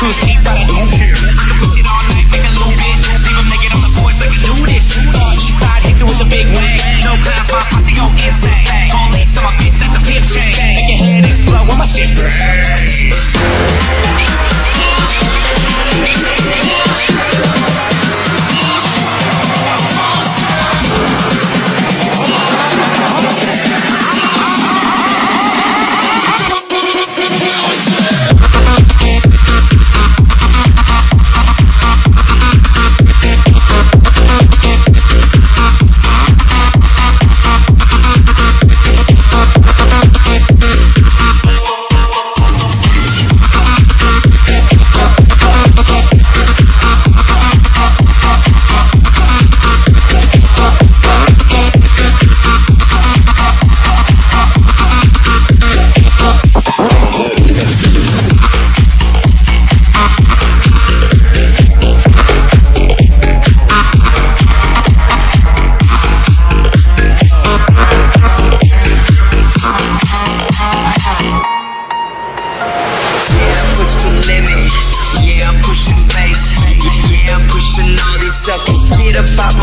Who's cheap?